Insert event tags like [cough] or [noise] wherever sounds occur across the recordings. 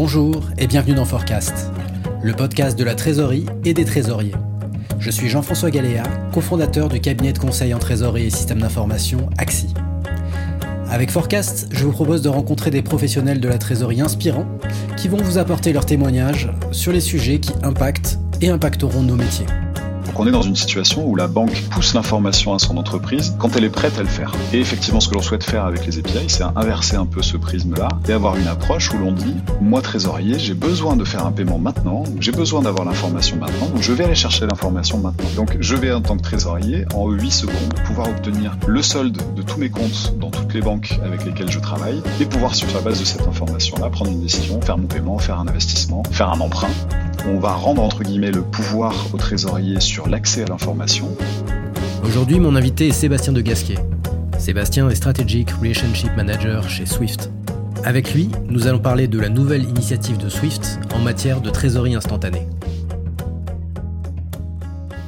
Bonjour et bienvenue dans Forecast, le podcast de la trésorerie et des trésoriers. Je suis Jean-François Galéa, cofondateur du cabinet de conseil en trésorerie et système d'information AXI. Avec Forecast, je vous propose de rencontrer des professionnels de la trésorerie inspirants qui vont vous apporter leurs témoignages sur les sujets qui impactent et impacteront nos métiers. On est dans une situation où la banque pousse l'information à son entreprise quand elle est prête à le faire. Et effectivement, ce que l'on souhaite faire avec les API, c'est inverser un peu ce prisme-là et avoir une approche où l'on dit, moi trésorier, j'ai besoin de faire un paiement maintenant, j'ai besoin d'avoir l'information maintenant, donc je vais aller chercher l'information maintenant. Donc je vais en tant que trésorier, en 8 secondes, pouvoir obtenir le solde de tous mes comptes dans toutes les banques avec lesquelles je travaille et pouvoir sur la base de cette information-là prendre une décision, faire mon paiement, faire un investissement, faire un emprunt. On va rendre entre guillemets le pouvoir au trésorier sur l'accès à l'information. Aujourd'hui, mon invité est Sébastien de Gasquet. Sébastien est Strategic Relationship Manager chez Swift. Avec lui, nous allons parler de la nouvelle initiative de Swift en matière de trésorerie instantanée.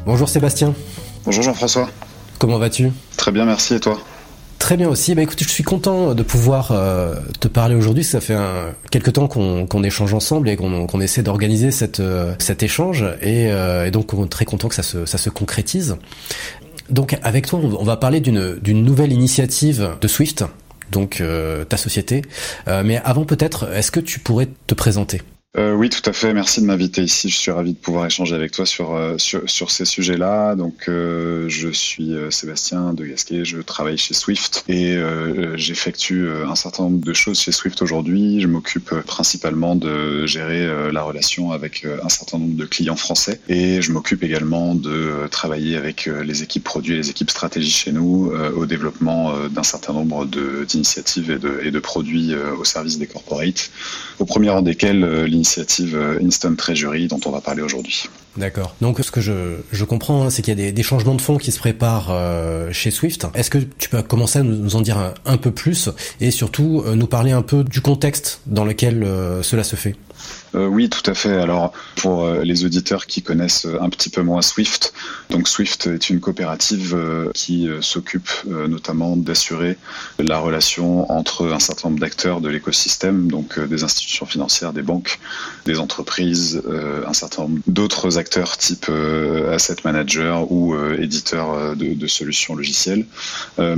Bonjour Sébastien. Bonjour Jean-François. Comment vas-tu? Très bien, merci et toi? Très bien aussi. Bah écoute, je suis content de pouvoir euh, te parler aujourd'hui. Ça fait un, quelques temps qu'on échange ensemble et qu'on essaie d'organiser euh, cet échange et, euh, et, donc on est très content que ça se, ça se concrétise. Donc avec toi, on va parler d'une nouvelle initiative de Swift, donc ta société. mais avant peut-être, est-ce que tu pourrais te présenter? Euh, oui, tout à fait. Merci de m'inviter ici. Je suis ravi de pouvoir échanger avec toi sur, euh, sur, sur, ces sujets-là. Donc, euh, je suis euh, Sébastien de Gasquet, je travaille chez Swift et euh, j'effectue un certain nombre de choses chez Swift aujourd'hui. Je m'occupe principalement de gérer la relation avec un certain nombre de clients français et je m'occupe également de travailler avec les équipes produits et les équipes stratégie chez nous au développement d'un certain nombre d'initiatives et de, et de produits au service des corporates, au premier rang desquels l'initiative Instant Treasury dont on va parler aujourd'hui. D'accord. Donc ce que je, comprends, hein, c'est qu'il y a des, changements de fonds qui se préparent euh, chez Swift. Est-ce que tu peux commencer à nous en dire un, peu plus et surtout euh, nous parler un peu du contexte dans lequel euh, cela se fait? Euh, oui, tout à fait. Alors, pour euh, les auditeurs qui connaissent un petit peu moins Swift, donc Swift est une coopérative euh, qui s'occupe notamment d'assurer la relation entre un certain nombre d'acteurs de l'écosystème, donc des institutions financières, des banques, des entreprises, un certain nombre d'autres acteurs type asset manager ou éditeur de, de, solutions logicielles.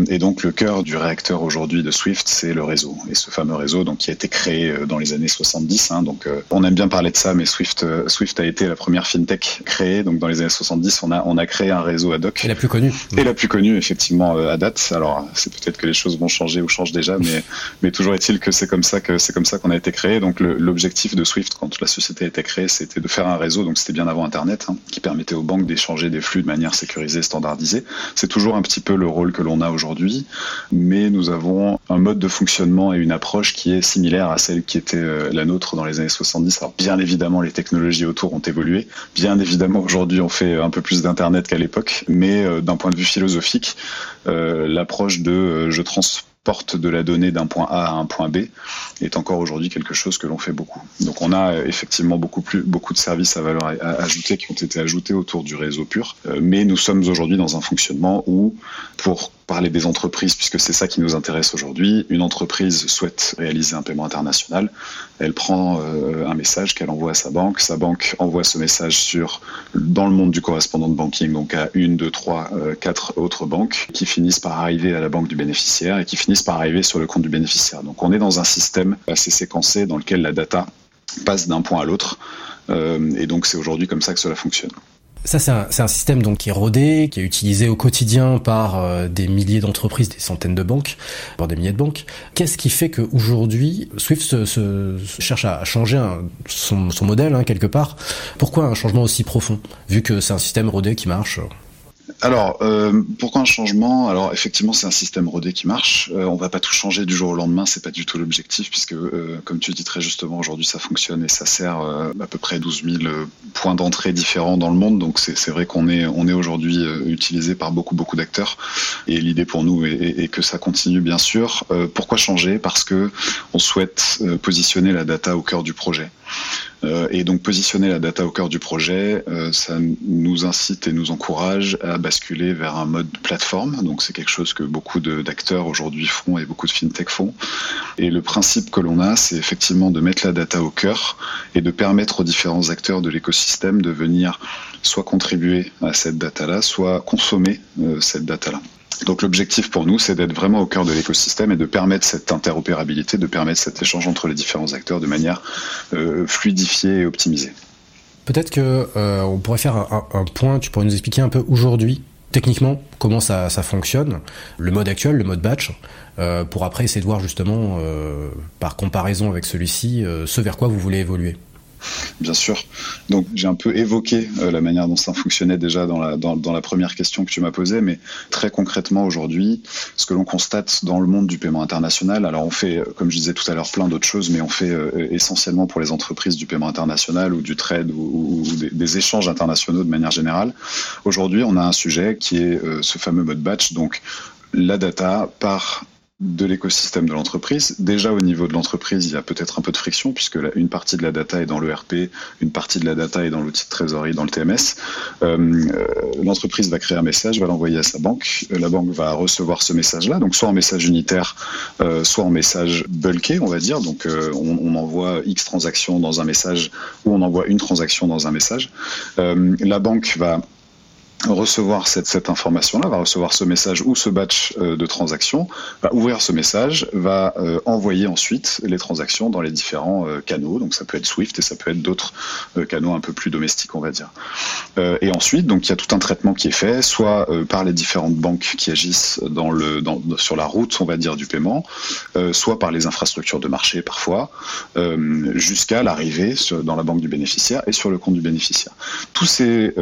et donc, le cœur du réacteur aujourd'hui de Swift, c'est le réseau. Et ce fameux réseau, donc, qui a été créé dans les années 70, hein, donc on aime bien parler de ça, mais Swift, euh, Swift a été la première fintech créée. Donc dans les années 70, on a, on a créé un réseau ad hoc. Et la plus connue. Et la plus connue, effectivement, euh, à date. Alors c'est peut-être que les choses vont changer ou changent déjà, mais, [laughs] mais toujours est-il que c'est comme ça que c'est comme ça qu'on a été créé. Donc l'objectif de Swift quand la société a été créée, c'était de faire un réseau. Donc c'était bien avant Internet, hein, qui permettait aux banques d'échanger des flux de manière sécurisée, standardisée. C'est toujours un petit peu le rôle que l'on a aujourd'hui, mais nous avons un mode de fonctionnement et une approche qui est similaire à celle qui était euh, la nôtre dans les années 70. Alors bien évidemment, les technologies autour ont évolué. Bien évidemment, aujourd'hui, on fait un peu plus d'Internet qu'à l'époque, mais euh, d'un point de vue philosophique, euh, l'approche de euh, je transporte de la donnée d'un point A à un point B est encore aujourd'hui quelque chose que l'on fait beaucoup. Donc on a effectivement beaucoup plus beaucoup de services à valeur ajoutée qui ont été ajoutés autour du réseau pur, mais nous sommes aujourd'hui dans un fonctionnement où pour parler des entreprises, puisque c'est ça qui nous intéresse aujourd'hui. Une entreprise souhaite réaliser un paiement international. Elle prend euh, un message qu'elle envoie à sa banque. Sa banque envoie ce message sur, dans le monde du correspondant de banking, donc à une, deux, trois, euh, quatre autres banques qui finissent par arriver à la banque du bénéficiaire et qui finissent par arriver sur le compte du bénéficiaire. Donc on est dans un système assez séquencé dans lequel la data passe d'un point à l'autre. Euh, et donc c'est aujourd'hui comme ça que cela fonctionne. Ça, c'est un, système donc qui est rodé, qui est utilisé au quotidien par euh, des milliers d'entreprises, des centaines de banques, par des milliers de banques. Qu'est-ce qui fait qu'aujourd'hui, Swift cherche à changer son, modèle, hein, quelque part? Pourquoi un changement aussi profond, vu que c'est un système rodé qui marche? Alors, euh, pourquoi un changement? Alors, effectivement, c'est un système rodé qui marche. Euh, on va pas tout changer du jour au lendemain, c'est pas du tout l'objectif, puisque, euh, comme tu dis très justement, aujourd'hui, ça fonctionne et ça sert euh, à peu près 12 000 euh, points d'entrée différents dans le monde. Donc, c'est vrai qu'on est, on est aujourd'hui utilisé par beaucoup, beaucoup d'acteurs. Et l'idée pour nous est, que ça continue, bien sûr. pourquoi changer? Parce que on souhaite positionner la data au cœur du projet. Et donc positionner la data au cœur du projet, ça nous incite et nous encourage à basculer vers un mode plateforme. Donc c'est quelque chose que beaucoup d'acteurs aujourd'hui font et beaucoup de fintech font. Et le principe que l'on a, c'est effectivement de mettre la data au cœur et de permettre aux différents acteurs de l'écosystème de venir soit contribuer à cette data-là, soit consommer cette data-là. Donc l'objectif pour nous, c'est d'être vraiment au cœur de l'écosystème et de permettre cette interopérabilité, de permettre cet échange entre les différents acteurs de manière euh, fluidifiée et optimisée. Peut-être que euh, on pourrait faire un, point. Tu pourrais nous expliquer un peu aujourd'hui, techniquement, comment ça, fonctionne, le mode actuel, le mode batch, euh, pour après essayer de voir justement, par comparaison avec celui-ci, ce vers quoi vous voulez évoluer. Bien sûr. Donc j'ai un peu évoqué euh, la manière dont ça fonctionnait déjà dans la, première question que tu m'as posée, mais très concrètement aujourd'hui, ce que l'on constate dans le monde du paiement international, alors on fait, euh, comme je disais tout à l'heure, plein d'autres choses, mais on fait euh, essentiellement pour les entreprises du paiement international ou du trade ou, des, échanges internationaux de manière générale. Aujourd'hui, on a un sujet qui est ce fameux mode batch, donc la data par de l'écosystème de l'entreprise. Déjà au niveau de l'entreprise, il y a peut-être un peu de friction puisque une partie de la data est dans l'ERP, une partie de la data est dans l'outil de trésorerie, dans le TMS. Euh, euh, l'entreprise va créer un message, va l'envoyer à sa banque. Euh, la banque va recevoir ce message-là, donc soit en message unitaire, soit en message bulké, on va dire. Donc on, on, envoie X transactions dans un message ou on envoie une transaction dans un message. la banque va recevoir cette, cette information-là, va recevoir ce message ou ce batch euh, de transactions, va ouvrir ce message, va euh, envoyer ensuite les transactions dans les différents euh, canaux. Donc ça peut être Swift et ça peut être d'autres canaux un peu plus domestiques, on va dire. et ensuite, donc il y a tout un traitement qui est fait, soit par les différentes banques qui agissent dans le, dans, sur la route, on va dire, du paiement, soit par les infrastructures de marché parfois, jusqu'à l'arrivée dans la banque du bénéficiaire et sur le compte du bénéficiaire. Tous ces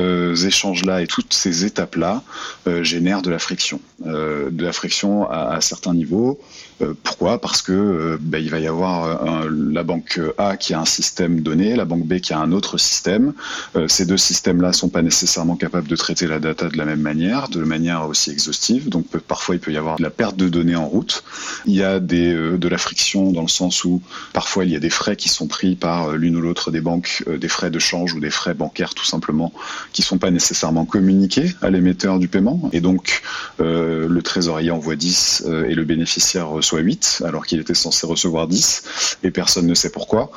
échanges-là et ces étapes-là euh, génèrent de la friction, euh, de la friction à certains niveaux. Euh, pourquoi? Parce que euh, bah, il va y avoir euh, la banque A qui a un système donné, la banque B qui a un autre système. ces deux systèmes-là sont pas nécessairement capables de traiter la data de la même manière, de manière aussi exhaustive. Donc parfois il peut y avoir de la perte de données en route. Il y a des, de la friction dans le sens où parfois il y a des frais qui sont pris par l'une ou l'autre des banques, des frais de change ou des frais bancaires tout simplement, qui sont pas nécessairement communiqués à l'émetteur du paiement. Et donc le trésorier envoie 10 et le bénéficiaire reçoit soit 8, alors qu'il était censé recevoir 10, et personne ne sait pourquoi.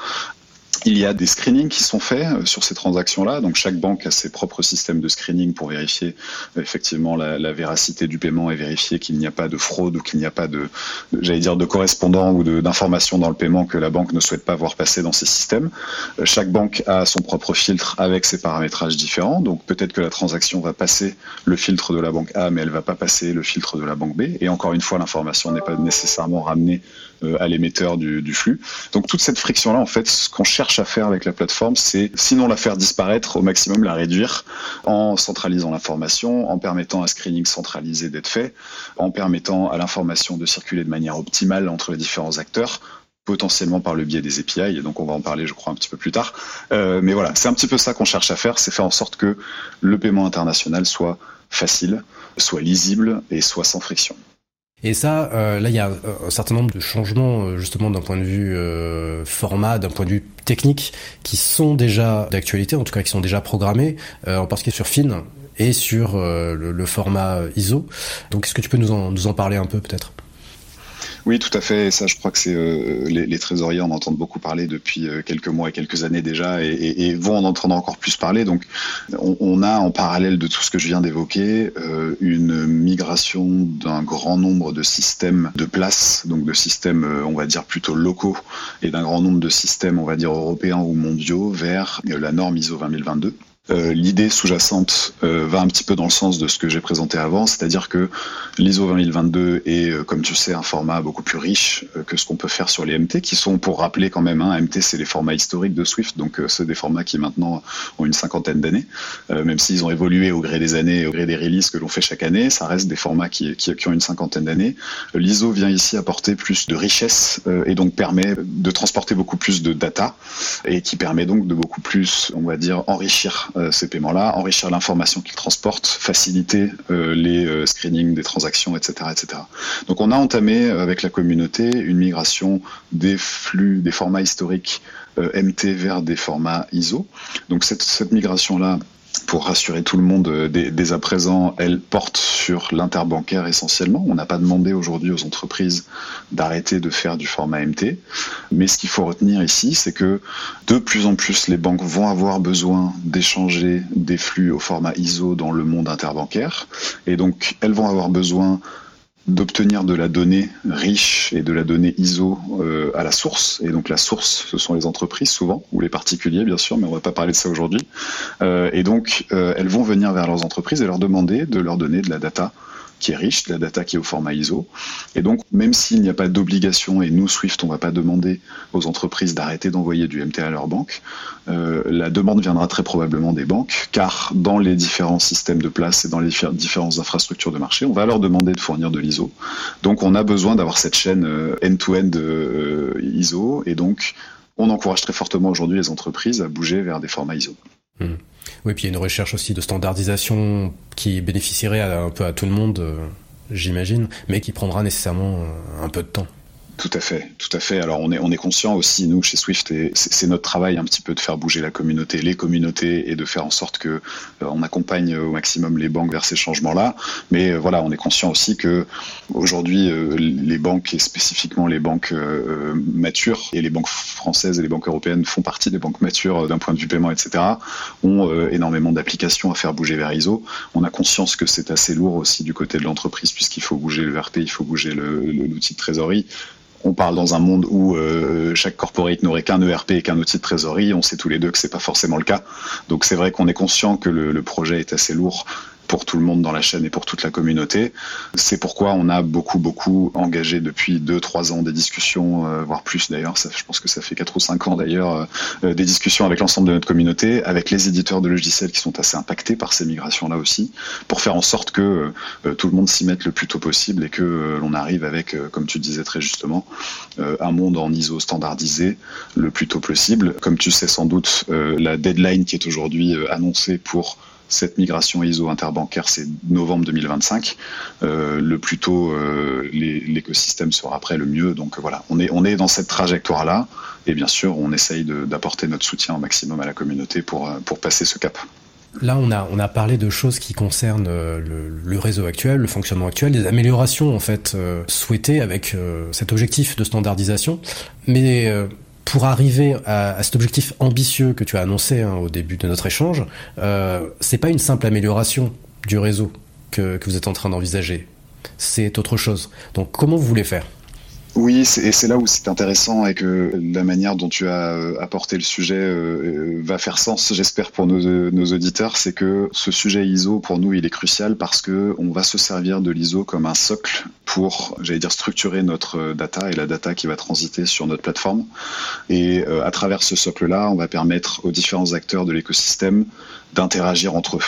Il y a des screenings qui sont faits euh, sur ces transactions-là. Donc chaque banque a ses propres systèmes de screening pour vérifier euh, effectivement la, véracité du paiement et vérifier qu'il n'y a pas de fraude ou qu'il n'y a pas de, j'allais dire, de correspondant ou d'informations dans le paiement que la banque ne souhaite pas voir passer dans ses systèmes. Euh, chaque banque a son propre filtre avec ses paramétrages différents. Donc peut-être que la transaction va passer le filtre de la banque A, mais elle va pas passer le filtre de la banque B. Et encore une fois, l'information n'est pas nécessairement ramenée à l'émetteur du, du flux. Donc toute cette friction-là, en fait, ce qu'on cherche à faire avec la plateforme, c'est sinon la faire disparaître, au maximum la réduire en centralisant l'information, en permettant un screening centralisé d'être fait, en permettant à l'information de circuler de manière optimale entre les différents acteurs potentiellement par le biais des API, et donc on va en parler je crois un petit peu plus tard. Euh, mais voilà, c'est un petit peu ça qu'on cherche à faire, c'est faire en sorte que le paiement international soit facile, soit lisible et soit sans friction. Et ça, euh, là, il y a un certain nombre de changements, euh, justement, d'un point de vue euh, format, d'un point de vue technique, qui sont déjà d'actualité, en tout cas qui sont déjà programmés, en particulier sur Fin et sur le, format ISO. Donc, est-ce que tu peux nous en, nous en parler un peu, peut-être? Oui, tout à fait. ça, je crois que c'est euh, les, trésoriers en entendent beaucoup parler depuis euh, quelques mois et quelques années déjà, et, vont en entendre encore plus parler. Donc, on, a en parallèle de tout ce que je viens d'évoquer euh, une migration d'un grand nombre de systèmes de place, donc de systèmes, on va dire plutôt locaux, et d'un grand nombre de systèmes, on va dire européens ou mondiaux, vers la norme ISO 20022. Euh, l'idée sous-jacente euh, va un petit peu dans le sens de ce que j'ai présenté avant, c'est-à-dire que l'ISO 20022 est, euh, comme tu sais, un format beaucoup plus riche que ce qu'on peut faire sur les MT, qui sont, pour rappeler quand même, hein, MT c'est les formats historiques de Swift, donc c'est des formats qui maintenant ont une cinquantaine d'années, même s'ils ont évolué au gré des années, au gré des releases que l'on fait chaque année, ça reste des formats qui, qui, qui ont une cinquantaine d'années. L'ISO vient ici apporter plus de richesse et donc permet de transporter beaucoup plus de data et qui permet donc de beaucoup plus, on va dire, enrichir ces paiements-là, enrichir l'information qu'ils transportent, faciliter les screenings des transactions, etc., etc. Donc on a entamé avec la communauté une migration des flux, des formats historiques MT vers des formats ISO. Donc cette, cette migration-là, pour rassurer tout le monde euh, dès, à présent, elle porte sur l'interbancaire essentiellement. On n'a pas demandé aujourd'hui aux entreprises d'arrêter de faire du format MT. Mais ce qu'il faut retenir ici, c'est que de plus en plus, les banques vont avoir besoin d'échanger des flux au format ISO dans le monde interbancaire. Et donc, elles vont avoir besoin d'obtenir de la donnée riche et de la donnée ISO euh, à la source. Et donc la source, ce sont les entreprises souvent, ou les particuliers bien sûr, mais on va pas parler de ça aujourd'hui. Euh, et donc euh, elles vont venir vers leurs entreprises et leur demander de leur donner de la data qui est riche, la data qui est au format ISO. Et donc, même s'il n'y a pas d'obligation, et nous, Swift, on ne va pas demander aux entreprises d'arrêter d'envoyer du MT à leur banque, euh, la demande viendra très probablement des banques, car dans les différents systèmes de place et dans les différentes infrastructures de marché, on va leur demander de fournir de l'ISO. Donc, on a besoin d'avoir cette chaîne euh, end-to-end euh, ISO, et donc, on encourage très fortement aujourd'hui les entreprises à bouger vers des formats ISO. Hmm. Oui, puis il y a une recherche aussi de standardisation qui bénéficierait un peu à tout le monde, euh, j'imagine, mais qui prendra nécessairement euh, un peu de temps. Tout à fait, tout à fait. Alors on est on est conscient aussi nous chez Swift c'est notre travail un petit peu de faire bouger la communauté, les communautés et de faire en sorte que euh, on accompagne au maximum les banques vers ces changements-là. Mais euh, voilà, on est conscient aussi que aujourd'hui euh, les banques et spécifiquement les banques matures et les banques françaises et les banques européennes font partie des banques matures d'un point de vue paiement, etc. ont énormément d'applications à faire bouger vers ISO. On a conscience que c'est assez lourd aussi du côté de l'entreprise puisqu'il faut bouger le VRP, il faut bouger l'outil de trésorerie on parle dans un monde où euh, chaque corporate n'aurait qu'un ERP et qu'un outil de trésorerie. On sait tous les deux que c'est pas forcément le cas. Donc c'est vrai qu'on est conscient que le, projet est assez lourd pour tout le monde dans la chaîne et pour toute la communauté. C'est pourquoi on a beaucoup, beaucoup engagé depuis 2-3 ans des discussions, euh, voire plus d'ailleurs, je pense que ça fait 4 ou 5 ans d'ailleurs, euh, des discussions avec l'ensemble de notre communauté, avec les éditeurs de logiciels qui sont assez impactés par ces migrations-là aussi, pour faire en sorte que euh, tout le monde s'y mette le plus tôt possible et que l'on arrive avec, comme tu disais très justement, un monde en ISO standardisé le plus tôt possible. Comme tu sais sans doute, la deadline qui est aujourd'hui annoncée pour cette migration ISO interbancaire, c'est novembre 2025. Euh, le plus tôt euh, l'écosystème sera prêt, le mieux. Donc voilà, on est, dans cette trajectoire-là. Et bien sûr, on essaye d'apporter notre soutien au maximum à la communauté pour, euh, passer ce cap. Là, on a parlé de choses qui concernent le, réseau actuel, le fonctionnement actuel, des améliorations en fait souhaitées avec cet objectif de standardisation. Mais pour arriver à, cet objectif ambitieux que tu as annoncé hein, au début de notre échange, euh, c'est pas une simple amélioration du réseau que, que vous êtes en train d'envisager. C'est autre chose. Donc, comment vous voulez faire? Oui, et c'est là où c'est intéressant et que la manière dont tu as euh, apporté le sujet euh, euh, va faire sens, j'espère, pour nos, nos auditeurs, c'est que ce sujet ISO, pour nous, il est crucial parce que on va se servir de l'ISO comme un socle pour, j'allais dire, structurer notre data et la data qui va transiter sur notre plateforme. Et à travers ce socle-là, on va permettre aux différents acteurs de l'écosystème d'interagir entre eux.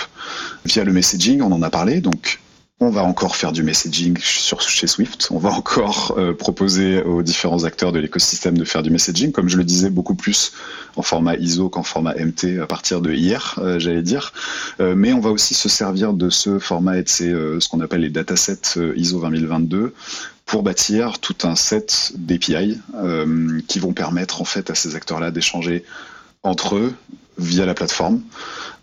Via le messaging, on en a parlé, donc on va encore faire du messaging chez Swift. On va encore euh, proposer aux différents acteurs de l'écosystème de faire du messaging, comme je le disais, beaucoup plus en format ISO qu'en format MT à partir de hier, euh, j'allais dire. Euh, mais on va aussi se servir de ce format et de ces, ce qu'on appelle les datasets ISO 20022 pour bâtir tout un set d'API qui vont permettre en fait à ces acteurs-là d'échanger entre eux via la plateforme.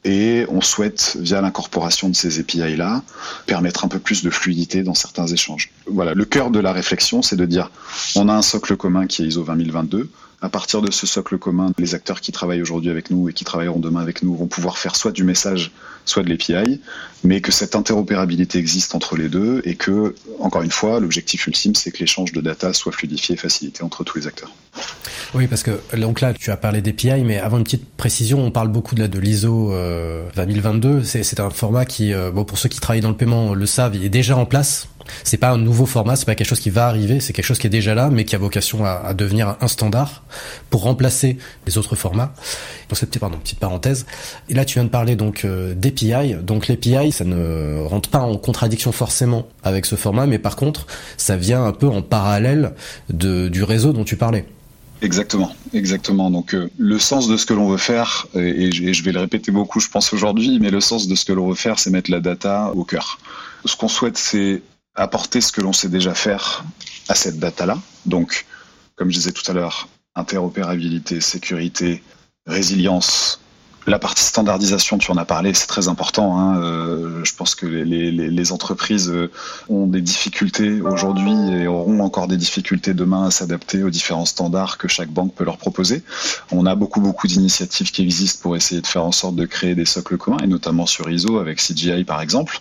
Et on souhaite, via l'incorporation de ces API-là, permettre un peu plus de fluidité dans certains échanges. Voilà, le cœur de la réflexion, c'est de dire, on a un socle commun qui est ISO 20022. À partir de ce socle commun, les acteurs qui travaillent aujourd'hui avec nous et qui travailleront demain avec nous vont pouvoir faire soit du message, soit de l'API, mais que cette interopérabilité existe entre les deux et que, encore une fois, l'objectif ultime, c'est que l'échange de data soit fluidifié et facilité entre tous les acteurs. Oui, parce que donc là, tu as parlé d'API, mais avant une petite précision, on parle beaucoup de, l'ISO 2022. Euh, c'est un format qui, euh, bon, pour ceux qui travaillent dans le paiement le savent, il est déjà en place. C'est pas un nouveau format, c'est pas quelque chose qui va arriver, c'est quelque chose qui est déjà là, mais qui a vocation à, devenir un standard pour remplacer les autres formats. Donc cette pardon, petite parenthèse. Et là, tu viens de parler donc euh, d'API. Donc l'API, ça ne rentre pas en contradiction forcément avec ce format, mais par contre, ça vient un peu en parallèle de, du réseau dont tu parlais. Exactement, exactement. Donc euh, le sens de ce que l'on veut faire, et, je vais le répéter beaucoup, je pense aujourd'hui, mais le sens de ce que l'on veut faire, c'est mettre la data au cœur. Ce qu'on souhaite, c'est apporter ce que l'on sait déjà faire à cette data-là. Donc, comme je disais tout à l'heure, interopérabilité, sécurité, résilience, la partie standardisation, tu en as parlé, c'est très important. Hein. Euh, je pense que les, les, entreprises euh, ont des difficultés aujourd'hui et auront encore des difficultés demain à s'adapter aux différents standards que chaque banque peut leur proposer. On a beaucoup beaucoup d'initiatives qui existent pour essayer de faire en sorte de créer des socles communs, et notamment sur ISO avec CGI par exemple.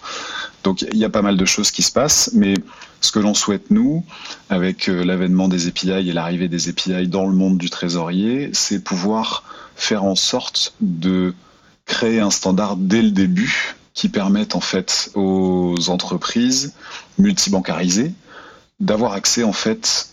Donc il y a pas mal de choses qui se passent, mais ce que l'on souhaite nous, avec euh, l'avènement des API et l'arrivée des API dans le monde du trésorier, c'est pouvoir faire en sorte de créer un standard dès le début qui permette en fait aux entreprises multibancarisées d'avoir accès en fait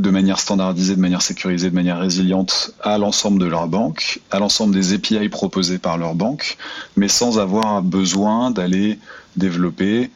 de manière standardisée, de manière sécurisée, de manière résiliente à l'ensemble de leur banque, à l'ensemble des API proposés par leur banque, mais sans avoir besoin d'aller développer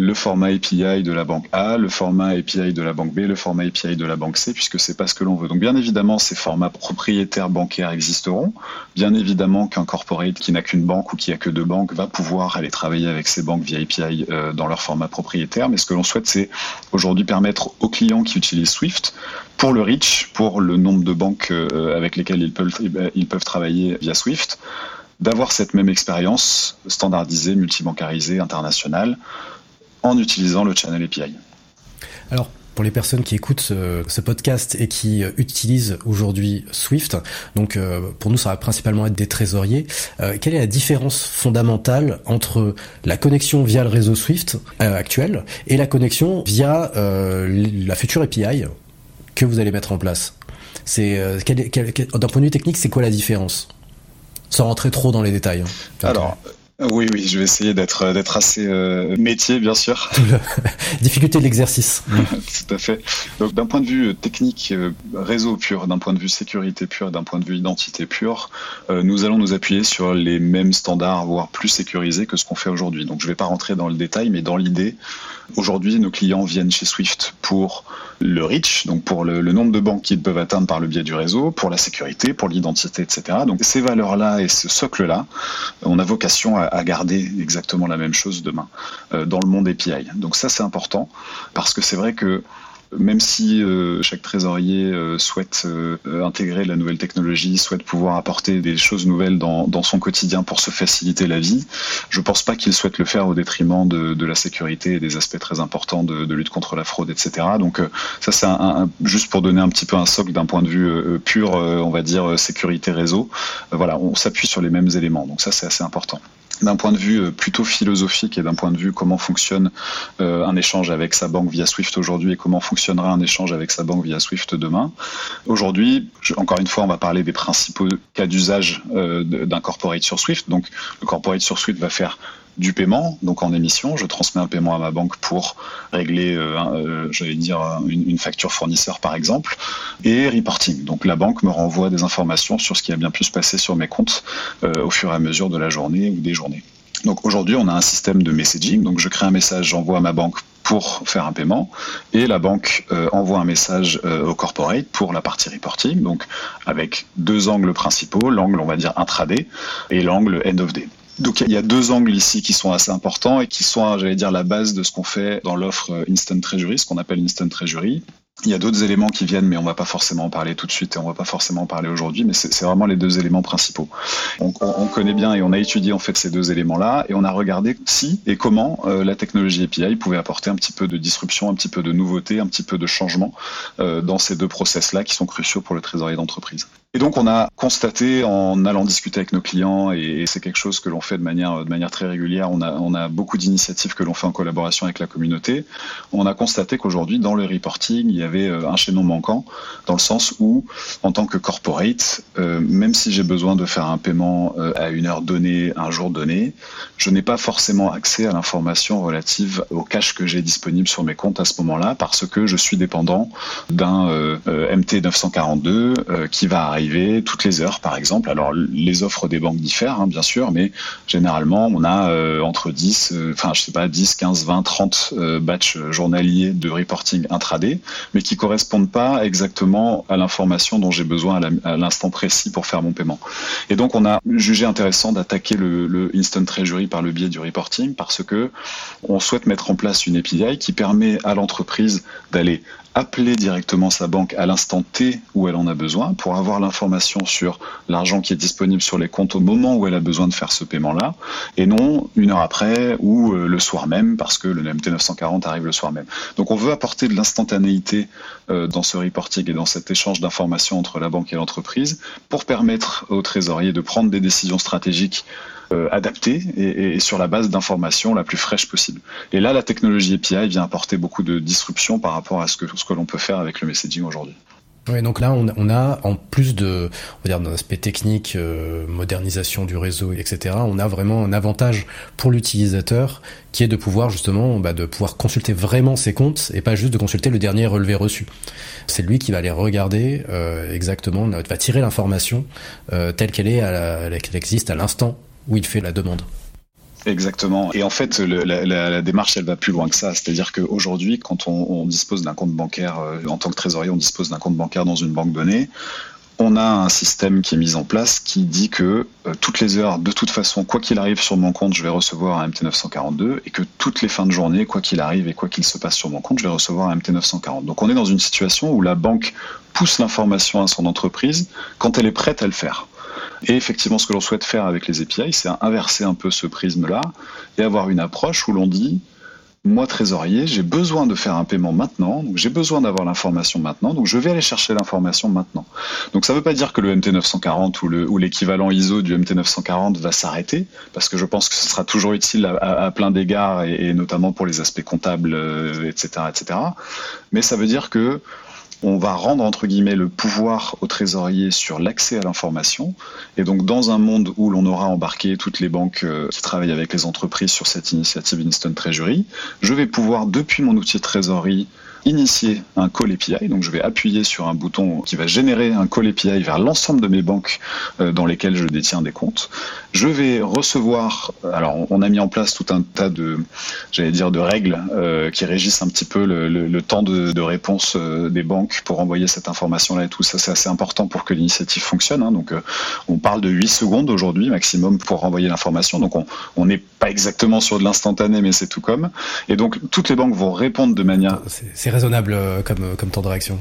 le format API de la banque A, le format API de la banque B, le format API de la banque C, puisque c'est pas ce que l'on veut. Donc bien évidemment, ces formats propriétaires bancaires existeront. Bien évidemment qu'un corporate qui n'a qu'une banque ou qui a que deux banques va pouvoir aller travailler avec ces banques via API euh, dans leur format propriétaire. Mais ce que l'on souhaite, c'est aujourd'hui permettre aux clients qui utilisent Swift pour le reach, pour le nombre de banques euh, avec lesquelles ils peuvent, ils peuvent travailler via Swift, d'avoir cette même expérience standardisée, multibancarisée, internationale, en utilisant le channel API. Alors, pour les personnes qui écoutent ce, podcast et qui euh, utilisent aujourd'hui Swift, donc euh, pour nous ça va principalement être des trésoriers, euh, quelle est la différence fondamentale entre la connexion via le réseau Swift actuel et la connexion via la future API que vous allez mettre en place? C'est d'un point de vue technique, c'est quoi la différence? Sans rentrer trop dans les détails. Hein. Alors, oui, oui, je vais essayer d'être d'être assez euh, métier, bien sûr. [laughs] [laughs] Difficulté de l'exercice. [laughs] Tout à fait. Donc, d'un point de vue technique, euh, réseau pur, d'un point de vue sécurité pure, d'un point de vue identité pure, euh, nous allons nous appuyer sur les mêmes standards, voire plus sécurisés que ce qu'on fait aujourd'hui. Donc, je ne vais pas rentrer dans le détail, mais dans l'idée, aujourd'hui, nos clients viennent chez Swift pour le reach, donc pour le, nombre de banques qu'ils peuvent atteindre par le biais du réseau, pour la sécurité, pour l'identité, etc. Donc, ces valeurs-là et ce socle-là, on a vocation à garder exactement la même chose demain euh, dans le monde API. Donc ça c'est important parce que c'est vrai que même si euh, chaque trésorier euh, souhaite intégrer la nouvelle technologie, souhaite pouvoir apporter des choses nouvelles dans, son quotidien pour se faciliter la vie, je pense pas qu'il souhaite le faire au détriment de, la sécurité et des aspects très importants de, lutte contre la fraude, etc. Donc ça c'est juste pour donner un petit peu un socle d'un point de vue pur, on va dire sécurité réseau. voilà, on s'appuie sur les mêmes éléments. Donc ça c'est assez important d'un point de vue euh, plutôt philosophique et d'un point de vue comment fonctionne euh, un échange avec sa banque via Swift aujourd'hui et comment fonctionnera un échange avec sa banque via Swift demain. Aujourd'hui, encore une fois, on va parler des principaux cas d'usage euh, d'un corporate sur Swift. Donc, le corporate sur Swift va faire du paiement, donc en émission, je transmets un paiement à ma banque pour régler, euh, euh j'allais dire, une, facture fournisseur par exemple, et reporting. Donc la banque me renvoie des informations sur ce qui a bien pu se passer sur mes comptes euh, au fur et à mesure de la journée ou des journées. Donc aujourd'hui, on a un système de messaging. Donc je crée un message, j'envoie à ma banque pour faire un paiement et la banque envoie un message au corporate pour la partie reporting. Donc avec deux angles principaux, l'angle on va dire intraday et l'angle end of day. Donc il y a deux angles ici qui sont assez importants et qui sont, j'allais dire, la base de ce qu'on fait dans l'offre euh, Instant Treasury, ce qu'on appelle Instant Treasury. Il y a d'autres éléments qui viennent, mais on va pas forcément en parler tout de suite et on va pas forcément en parler aujourd'hui, mais c'est vraiment les deux éléments principaux. On, on, connaît bien et on a étudié en fait ces deux éléments-là et on a regardé si et comment euh, la technologie API pouvait apporter un petit peu de disruption, un petit peu de nouveauté, un petit peu de changement euh, dans ces deux process-là qui sont cruciaux pour le trésorier d'entreprise. Et donc on a constaté en allant discuter avec nos clients, et c'est quelque chose que l'on fait de manière, très régulière, on a, on a beaucoup d'initiatives que l'on fait en collaboration avec la communauté, on a constaté qu'aujourd'hui dans le reporting, il y avait euh, un chaînon manquant, dans le sens où en tant que corporate, euh, même si j'ai besoin de faire un paiement euh, à une heure donnée, un jour donné, je n'ai pas forcément accès à l'information relative au cash que j'ai disponible sur mes comptes à ce moment-là, parce que je suis dépendant d'un MT 942 qui va arriver toutes les heures, par exemple. Alors, les offres des banques diffèrent, hein, bien sûr, mais généralement, on a euh, entre 10, euh, enfin, je sais pas, 10, 15, 20, 30 batchs journaliers de reporting intraday, mais qui correspondent pas exactement à l'information dont j'ai besoin à l'instant précis pour faire mon paiement. Et donc, on a jugé intéressant d'attaquer le, le Instant Treasury par le biais du reporting parce que on souhaite mettre en place une API qui permet à l'entreprise d'aller appeler directement sa banque à l'instant T où elle en a besoin pour avoir l'information sur l'argent qui est disponible sur les comptes au moment où elle a besoin de faire ce paiement-là, et non une heure après ou euh, le soir même parce que le MT 940 arrive le soir même. Donc on veut apporter de l'instantanéité euh, dans ce reporting et dans cet échange d'informations entre la banque et l'entreprise pour permettre aux trésoriers de prendre des décisions stratégiques euh, adaptées et, sur la base d'informations la plus fraîche possible. Et là, la technologie API vient apporter beaucoup de disruption par rapport à ce que, ce que l'on peut faire avec le messaging aujourd'hui. Oui, donc là, on, a, en plus de, on va dire, d'un aspect technique, euh, modernisation du réseau, etc., on a vraiment un avantage pour l'utilisateur qui est de pouvoir justement, bah, de pouvoir consulter vraiment ses comptes et pas juste de consulter le dernier relevé reçu. C'est lui qui va aller regarder euh, exactement, va tirer l'information telle qu'elle est, qu'elle existe à l'instant où il fait la demande. Exactement. Et en fait, la, démarche, elle va plus loin que ça. C'est-à-dire qu'aujourd'hui, quand on, dispose d'un compte bancaire, euh, en tant que trésorier, on dispose d'un compte bancaire dans une banque donnée, on a un système qui est mis en place qui dit que euh, toutes les heures, de toute façon, quoi qu'il arrive sur mon compte, je vais recevoir un MT942 et que toutes les fins de journée, quoi qu'il arrive et quoi qu'il se passe sur mon compte, je vais recevoir un MT940. Donc on est dans une situation où la banque pousse l'information à son entreprise quand elle est prête à le faire. Et effectivement, ce que l'on souhaite faire avec les API, c'est inverser un peu ce prisme-là et avoir une approche où l'on dit moi, trésorier, j'ai besoin de faire un paiement maintenant, donc j'ai besoin d'avoir l'information maintenant, donc je vais aller chercher l'information maintenant. Donc ça ne veut pas dire que le MT940 ou l'équivalent ISO du MT940 va s'arrêter, parce que je pense que ce sera toujours utile à, plein d'égards, et, notamment pour les aspects comptables, etc., euh, etc. Mais ça veut dire que on va rendre entre guillemets le pouvoir au trésorier sur l'accès à l'information. Et donc dans un monde où l'on aura embarqué toutes les banques euh, qui travaillent avec les entreprises sur cette initiative Instant Treasury, je vais pouvoir depuis mon outil de trésorerie initier un call API. Donc je vais appuyer sur un bouton qui va générer un call API vers l'ensemble de mes banques euh, dans lesquelles je détiens des comptes. Je vais recevoir, alors on a mis en place tout un tas de, j'allais dire, de règles euh, qui régissent un petit peu le, temps de, réponse euh, des banques pour envoyer cette information-là et tout ça. C'est assez important pour que l'initiative fonctionne. Hein. Donc on parle de 8 secondes aujourd'hui maximum pour renvoyer l'information. Donc on n'est pas exactement sur de l'instantané, mais c'est tout comme. Et donc toutes les banques vont répondre de manière comme, euh, comme temps de réaction.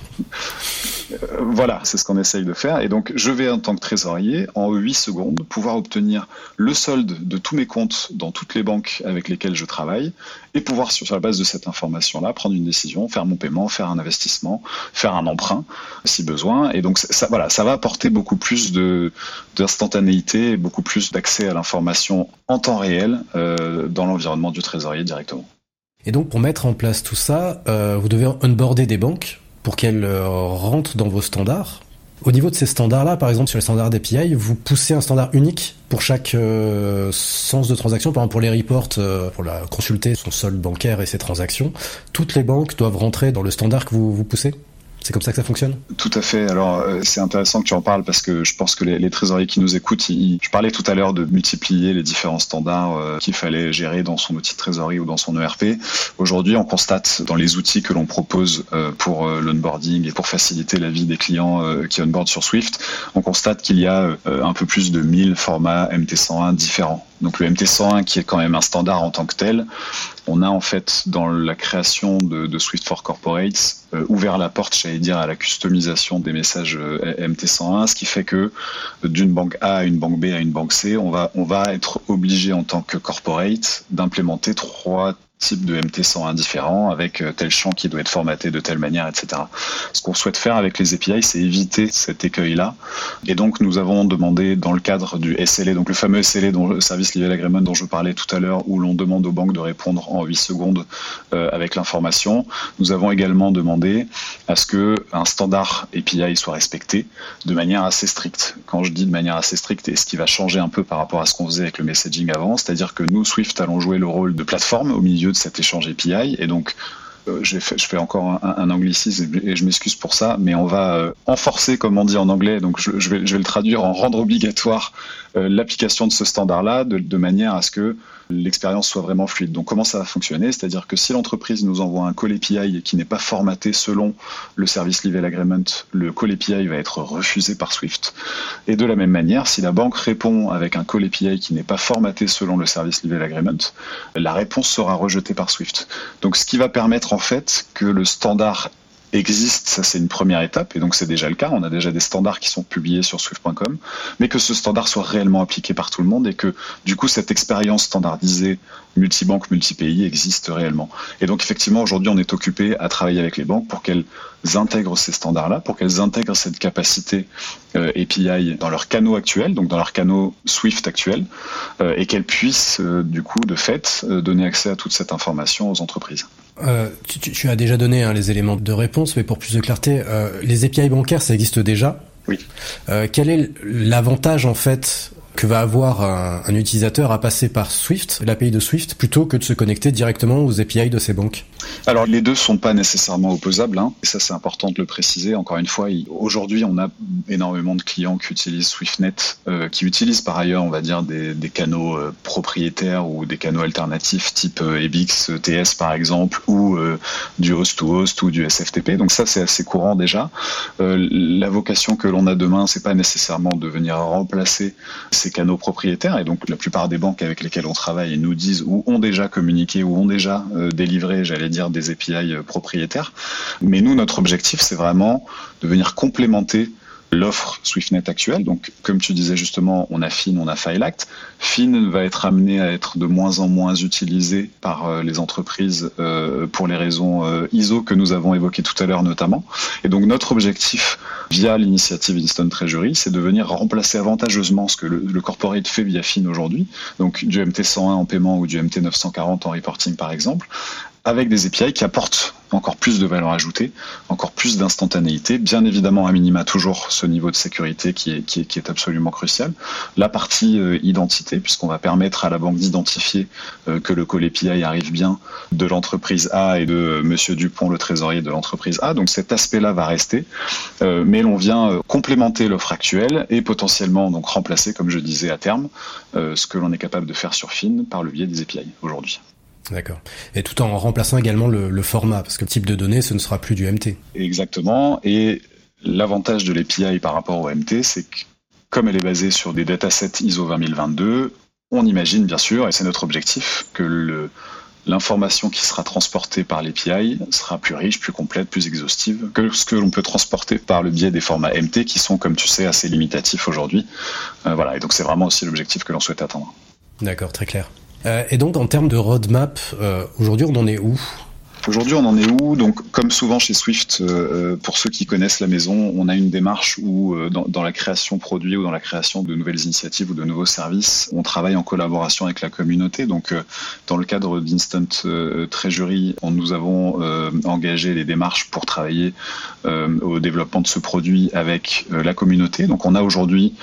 Euh, voilà, c'est ce qu'on essaye de faire. Et donc, je vais, en tant que trésorier, en 8 secondes, pouvoir obtenir le solde de tous mes comptes dans toutes les banques avec lesquelles je travaille et pouvoir, sur la base de cette information-là, prendre une décision, faire mon paiement, faire un investissement, faire un emprunt, si besoin. Et donc, ça, voilà, ça va apporter beaucoup plus d'instantanéité beaucoup plus d'accès à l'information en temps réel dans l'environnement du trésorier directement. Et donc pour mettre en place tout ça, euh, vous devez onboarder des banques pour qu'elles euh, rentrent dans vos standards. Au niveau de ces standards-là, par exemple sur les standards d'API, vous poussez un standard unique pour chaque euh, sens de transaction. Par exemple pour les reports, pour la consulter son solde bancaire et ses transactions, toutes les banques doivent rentrer dans le standard que vous, vous poussez c'est comme ça que ça fonctionne? Tout à fait. Alors, euh, c'est intéressant que tu en parles parce que je pense que les, trésoriers qui nous écoutent, je parlais tout à l'heure de multiplier les différents standards euh, qu'il fallait gérer dans son outil de trésorerie ou dans son ERP. Aujourd'hui, on constate dans les outils que l'on propose euh, pour l'onboarding et pour faciliter la vie des clients qui onboardent sur Swift, on constate qu'il y a un peu plus de 1000 formats MT101 différents. Donc le MT101 qui est quand même un standard en tant que tel, on a en fait dans la création de, Swift for Corporates ouvert la porte, j'allais dire, à la customisation des messages euh, MT101, ce qui fait que d'une banque A à une banque B à une banque C, on va, on va être obligé en tant que corporate d'implémenter trois type de MT101 différent avec euh, tel champ qui doit être formaté de telle manière, etc. Ce qu'on souhaite faire avec les API, c'est éviter cet écueil-là. Et donc, nous avons demandé dans le cadre du SLA, donc le fameux SLA, dont, le Service Level Agreement dont je parlais tout à l'heure, où l'on demande aux banques de répondre en 8 secondes euh, avec l'information, nous avons également demandé à ce que un standard API soit respecté de manière assez stricte. Quand je dis de manière assez stricte, et ce qui va changer un peu par rapport à ce qu'on faisait avec le messaging avant, c'est-à-dire que nous, Swift, allons jouer le rôle de plateforme au milieu de cet échange API. Et donc, je, fais, je fais encore un, anglicisme et je m'excuse pour ça, mais on va enforcer, comme on dit en anglais, donc je, vais, le traduire en rendre obligatoire l'application de ce standard-là de manière à ce que l'expérience soit vraiment fluide. Donc comment ça va fonctionner? C'est-à-dire que si l'entreprise nous envoie un call API qui n'est pas formaté selon le service level agreement, le call API va être refusé par Swift. Et de la même manière, si la banque répond avec un call API qui n'est pas formaté selon le service level agreement, la réponse sera rejetée par Swift. Donc ce qui va permettre en fait que le standard existe, ça c'est une première étape, et donc c'est déjà le cas, on a déjà des standards qui sont publiés sur swift.com, mais que ce standard soit réellement appliqué par tout le monde et que du coup cette expérience standardisée multibanque, multi-pays existe réellement. Et donc effectivement aujourd'hui on est occupé à travailler avec les banques pour qu'elles intègrent ces standards-là, pour qu'elles intègrent cette capacité euh, API dans leurs canaux actuels, donc dans leurs canaux Swift actuels, euh, et qu'elles puissent euh, du coup de fait donner accès à toute cette information aux entreprises. Euh, tu, tu, as déjà donné hein, les éléments de réponse, mais pour plus de clarté, euh, les API bancaires, ça existe déjà? Oui. Euh, quel est l'avantage en fait que va avoir un, utilisateur à passer par Swift, l'API de Swift, plutôt que de se connecter directement aux API de ces banques Alors les deux sont pas nécessairement opposables, hein. et ça c'est important de le préciser. Encore une fois, aujourd'hui on a énormément de clients qui utilisent SwiftNet, euh, qui utilisent par ailleurs, on va dire, des, canaux euh, propriétaires ou des canaux alternatifs type euh, EBIX, TS par exemple, ou du host-to-host ou du SFTP. Donc ça c'est assez courant déjà. la vocation que l'on a demain, c'est pas nécessairement de venir remplacer ces canaux propriétaires. Et donc la plupart des banques avec lesquelles on travaille nous disent ou ont déjà communiqué ou ont déjà euh, délivré, j'allais dire, des API euh, propriétaires. Mais nous, notre objectif, c'est vraiment de venir complémenter l'offre SwiftNet actuelle. Donc, comme tu disais justement, on a Fin, on a FileAct. Fin va être amené à être de moins en moins utilisé par euh, les entreprises euh, pour les raisons euh, ISO que nous avons évoquées tout à l'heure notamment. Et donc, notre objectif via l'initiative Instant Treasury, c'est de venir remplacer avantageusement ce que le, corporate fait via Fin aujourd'hui, donc du MT101 en paiement ou du MT940 en reporting par exemple, avec des API qui apportent encore plus de valeur ajoutée, encore plus d'instantanéité. Bien évidemment, à minima, toujours ce niveau de sécurité qui est, absolument crucial. La partie euh, identité, puisqu'on va permettre à la banque d'identifier euh, que le call API arrive bien de l'entreprise A et de euh, Monsieur Dupont, le trésorier de l'entreprise A. Donc cet aspect-là va rester, mais l'on vient complémenter l'offre actuelle et potentiellement donc remplacer, comme je disais à terme, ce que l'on est capable de faire sur Fin par le biais des API aujourd'hui. D'accord. Et tout en remplaçant également le, format, parce que le type de données, ce ne sera plus du MT. Exactement. Et l'avantage de l'API par rapport au MT, c'est que comme elle est basée sur des datasets ISO 20022, on imagine bien sûr, et c'est notre objectif, que l'information qui sera transportée par l'API sera plus riche, plus complète, plus exhaustive que ce que l'on peut transporter par le biais des formats MT qui sont, comme tu sais, assez limitatifs aujourd'hui. Euh, voilà, et donc c'est vraiment aussi l'objectif que l'on souhaite atteindre. D'accord, très clair. Euh, et donc en termes de roadmap, euh, aujourd'hui on en est où? Aujourd'hui, on en est où? Donc, comme souvent chez Swift, euh, pour ceux qui connaissent la maison, on a une démarche où, dans, dans, la création produit ou dans la création de nouvelles initiatives ou de nouveaux services, on travaille en collaboration avec la communauté. Donc, dans le cadre d'Instant Treasury, nous avons engagé les démarches pour travailler au développement de ce produit avec la communauté. Donc, on a aujourd'hui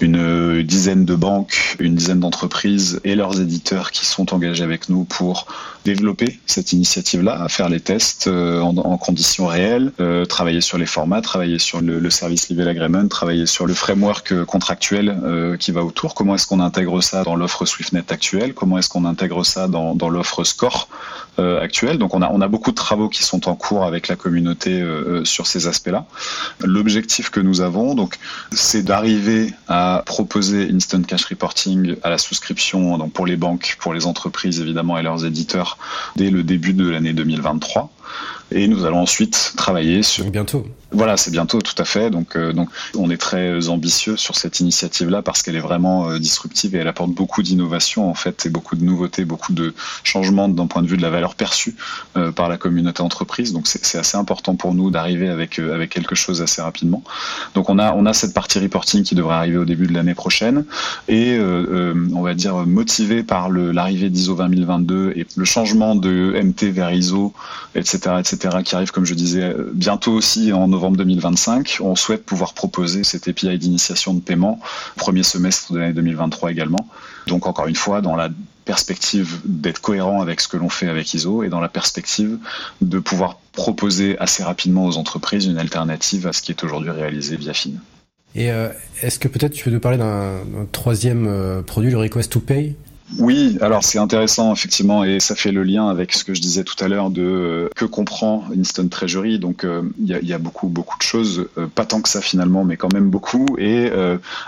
une dizaine de banques, une dizaine d'entreprises et leurs éditeurs qui sont engagés avec nous pour développer cette initiative-là, faire les tests euh, en, conditions réelles, euh, travailler sur les formats, travailler sur le, service level agreement, travailler sur le framework euh, contractuel qui va autour. Comment est-ce qu'on intègre ça dans l'offre SwiftNet actuelle? Comment est-ce qu'on intègre ça dans, dans l'offre Score actuelle? Donc on a, on a beaucoup de travaux qui sont en cours avec la communauté sur ces aspects-là. L'objectif que nous avons, donc, c'est d'arriver à proposer Instant Cash Reporting à la souscription donc pour les banques, pour les entreprises évidemment et leurs éditeurs dès le début de l'année 2023. Et nous allons ensuite travailler sur... Bientôt. Voilà, c'est bientôt, tout à fait. Donc, euh, donc, on est très ambitieux sur cette initiative-là parce qu'elle est vraiment euh, disruptive et elle apporte beaucoup d'innovation en fait et beaucoup de nouveautés, beaucoup de changements d'un point de vue de la valeur perçue euh, par la communauté entreprise. Donc, c'est assez important pour nous d'arriver avec avec quelque chose assez rapidement. Donc, on a on a cette partie reporting qui devrait arriver au début de l'année prochaine et on va dire motivé par l'arrivée d'ISO 20022 et le changement de MT vers ISO, etc., etc., qui arrive comme je disais bientôt aussi en novembre 2025. On souhaite pouvoir proposer cette API d'initiation de paiement premier semestre de l'année 2023 également. Donc encore une fois, dans la perspective d'être cohérent avec ce que l'on fait avec ISO et dans la perspective de pouvoir proposer assez rapidement aux entreprises une alternative à ce qui est aujourd'hui réalisé via FIN. Et euh, est-ce que peut-être tu peux nous parler d'un troisième euh, produit, le Request to Pay? Oui, alors c'est intéressant effectivement et ça fait le lien avec ce que je disais tout à l'heure de euh, que comprend Instant Treasury. Donc euh, il y, a, beaucoup beaucoup de choses, euh, pas tant que ça finalement, mais quand même beaucoup. Et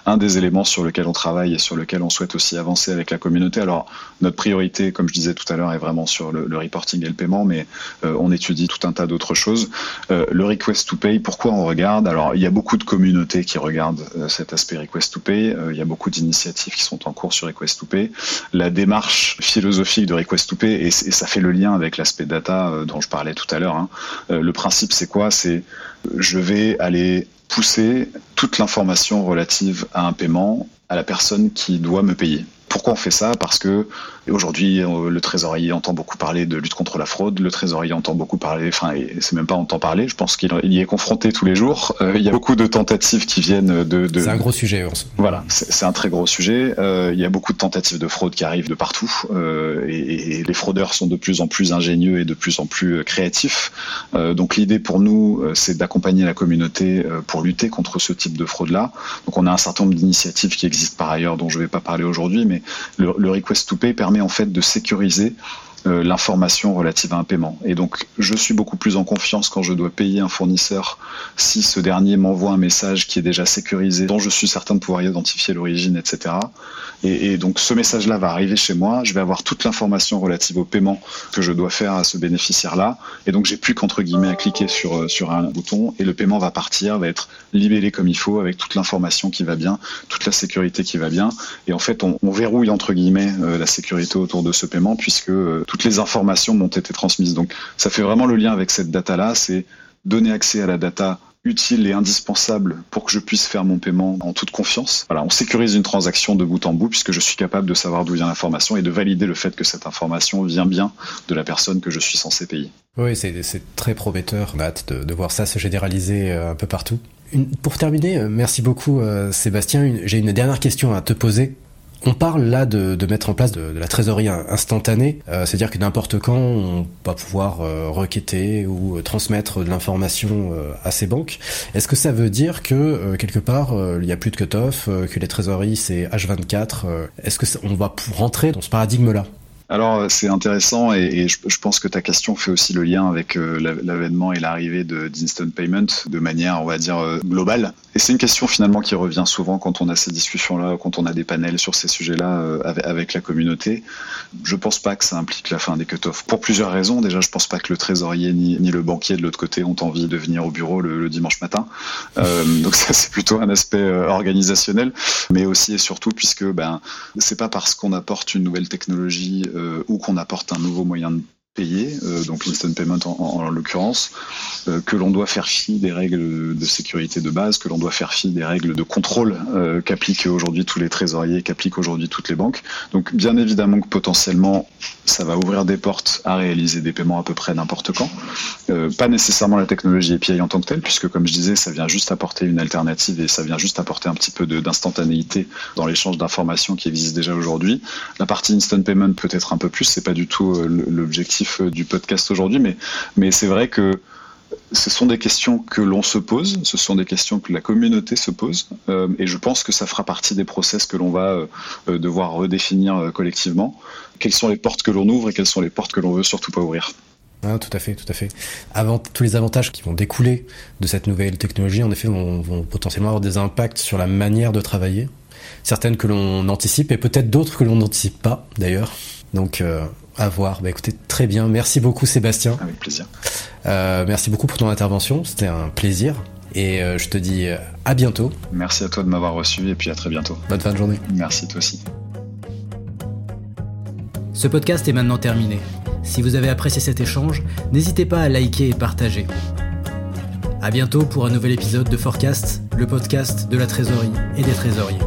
un des éléments sur lequel on travaille et sur lequel on souhaite aussi avancer avec la communauté. Alors notre priorité, comme je disais tout à l'heure, est vraiment sur le, reporting et le paiement, mais on étudie tout un tas d'autres choses. le request to pay, pourquoi on regarde? Alors il y a beaucoup de communautés qui regardent cet aspect request to pay. il y a beaucoup d'initiatives qui sont en cours sur request to pay la démarche philosophique de Request to et, ça fait le lien avec l'aspect data euh, dont je parlais tout à l'heure. Hein. Euh, le principe, c'est quoi? C'est je vais aller pousser toute l'information relative à un paiement à la personne qui doit me payer. Pourquoi on fait ça? Parce que aujourd'hui, euh, le trésorier entend beaucoup parler de lutte contre la fraude. Le trésorier entend beaucoup parler, enfin, c'est même pas entend parler. Je pense qu'il y est confronté tous les jours. Euh, il y a beaucoup de tentatives qui viennent de. de... C'est un gros sujet. Voilà, c'est un très gros sujet. Euh, il y a beaucoup de tentatives de fraude qui arrivent de partout, euh, et, et, les fraudeurs sont de plus en plus ingénieux et de plus en plus créatifs. Donc l'idée pour nous, c'est d'accompagner la communauté pour lutter contre ce type de fraude-là. Donc on a un certain nombre d'initiatives qui existent par ailleurs, dont je ne vais pas parler aujourd'hui, mais le, le request to pay permet en fait de sécuriser euh, l'information relative à un paiement. Et donc, je suis beaucoup plus en confiance quand je dois payer un fournisseur si ce dernier m'envoie un message qui est déjà sécurisé, dont je suis certain de pouvoir identifier l'origine, etc. Et, donc, ce message-là va arriver chez moi. Je vais avoir toute l'information relative au paiement que je dois faire à ce bénéficiaire-là. Et donc, j'ai plus qu'entre guillemets à cliquer sur, euh, sur un bouton et le paiement va partir, va être libellé comme il faut avec toute l'information qui va bien, toute la sécurité qui va bien. Et en fait, on, on verrouille entre guillemets euh, la sécurité autour de ce paiement puisque toutes les informations m'ont été transmises. Donc ça fait vraiment le lien avec cette data-là, c'est donner accès à la data utile et indispensable pour que je puisse faire mon paiement en toute confiance. Voilà, on sécurise une transaction de bout en bout puisque je suis capable de savoir d'où vient l'information et de valider le fait que cette information vient bien de la personne que je suis censé payer. Oui, c'est très prometteur. On a hâte de, voir ça se généraliser euh, un peu partout. pour terminer, euh, merci beaucoup euh, Sébastien. J'ai une dernière question à te poser on parle là de, mettre en place de, la trésorerie instantanée, euh, c'est-à-dire que n'importe quand on va pouvoir euh, requêter ou euh, transmettre de l'information à ces banques. Est-ce que ça veut dire que quelque part il n'y a plus de cut-off, que les trésoreries c'est H24 Est-ce que on va rentrer dans ce paradigme-là? Alors c'est intéressant et, je, pense que ta question fait aussi le lien avec l'avènement et l'arrivée d'Instant Payment de manière, on va dire, globale. Et c'est une question finalement qui revient souvent quand on a ces discussions-là, quand on a des panels sur ces sujets-là euh, avec, la communauté. Je pense pas que ça implique la fin des cut-offs. Pour plusieurs raisons. Déjà, je pense pas que le trésorier ni, le banquier de l'autre côté ont envie de venir au bureau le, dimanche matin. Euh, [laughs] donc ça, c'est plutôt un aspect euh, organisationnel, mais aussi et surtout puisque ben c'est pas parce qu'on apporte une nouvelle technologie ou qu'on apporte un nouveau moyen de payer, euh, donc instant payment en, l'occurrence, euh, que l'on doit faire fi des règles de sécurité de base, que l'on doit faire fi des règles de contrôle euh, qu'appliquent aujourd'hui tous les trésoriers, qu'appliquent aujourd'hui toutes les banques. Donc bien évidemment que potentiellement ça va ouvrir des portes à réaliser des paiements à peu près n'importe quand. pas nécessairement la technologie API en tant que telle, puisque comme je disais, ça vient juste apporter une alternative et ça vient juste apporter un petit peu d'instantanéité dans l'échange d'informations qui existe déjà aujourd'hui. La partie instant payment peut être un peu plus, c'est pas du tout l'objectif euh, du podcast aujourd'hui, mais, c'est vrai que ce sont des questions que l'on se pose, ce sont des questions que la communauté se pose, euh, et je pense que ça fera partie des process que l'on va euh, devoir redéfinir collectivement. Quelles sont les portes que l'on ouvre et quelles sont les portes que l'on veut surtout pas ouvrir ah, tout à fait, tout à fait. Tous les avantages qui vont découler de cette nouvelle technologie, en effet, vont, vont potentiellement avoir des impacts sur la manière de travailler. Certaines que l'on anticipe et peut-être d'autres que l'on n'anticipe pas, d'ailleurs. Donc, à voir. Bah écoutez, très bien. Merci beaucoup Sébastien. Avec plaisir. Euh, merci beaucoup pour ton intervention. C'était un plaisir. Et euh, je te dis euh, à bientôt. Merci à toi de m'avoir reçu et puis à très bientôt. Bonne fin de journée. Merci toi aussi. Ce podcast est maintenant terminé. Si vous avez apprécié cet échange, n'hésitez pas à liker et partager. À bientôt pour un nouvel épisode de Forecast, le podcast de la trésorerie et des trésoriers.